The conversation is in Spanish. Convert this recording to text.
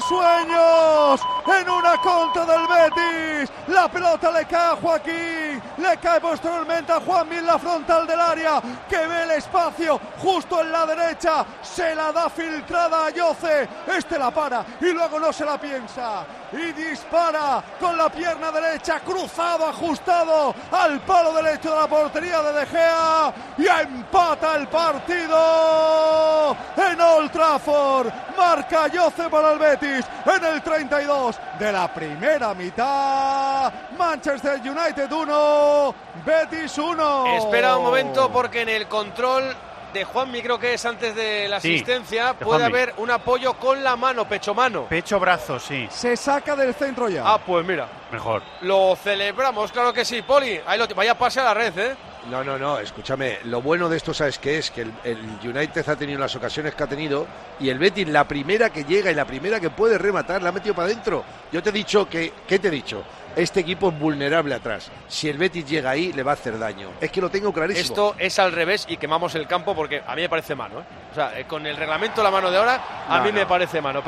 Sueños, en una contra del Betis. La pelota le cae a Joaquín, le cae posteriormente a Juan Mil, la frontal del área, que ve el espacio justo en la derecha, se la da filtrada a Yoce, este la para y luego no se la piensa. Y dispara con la pierna derecha, cruzado, ajustado al palo derecho de la portería de De Gea. Y empata el partido en Old Trafford. Marca Yoce para el Betis en el 32 de la primera mitad. Manchester United 1, Betis 1. Espera un momento porque en el control de Juanmi, creo que es antes de la Sí, asistencia, de puede haber un apoyo con la mano, pecho mano. Pecho, brazo, sí. Se saca del centro ya. Ah, pues mira, Mejor. lo celebramos, claro que sí. Poli, ahí lo, vaya pase a la red, ¿eh? No, no, no, escúchame, lo bueno de esto, ¿sabes qué es? Que el, el United ha tenido las ocasiones que ha tenido y el Betis, la primera que llega y la primera que puede rematar, la ha metido para adentro. Yo te he dicho que, ¿qué te he dicho? Este equipo es vulnerable atrás. Si el Betis llega ahí, le va a hacer daño. Es que lo tengo clarísimo. Esto es al revés y quemamos el campo porque a mí me parece mano, ¿eh? O sea, eh, con el reglamento la mano de ahora, a No, mí no. me parece mano.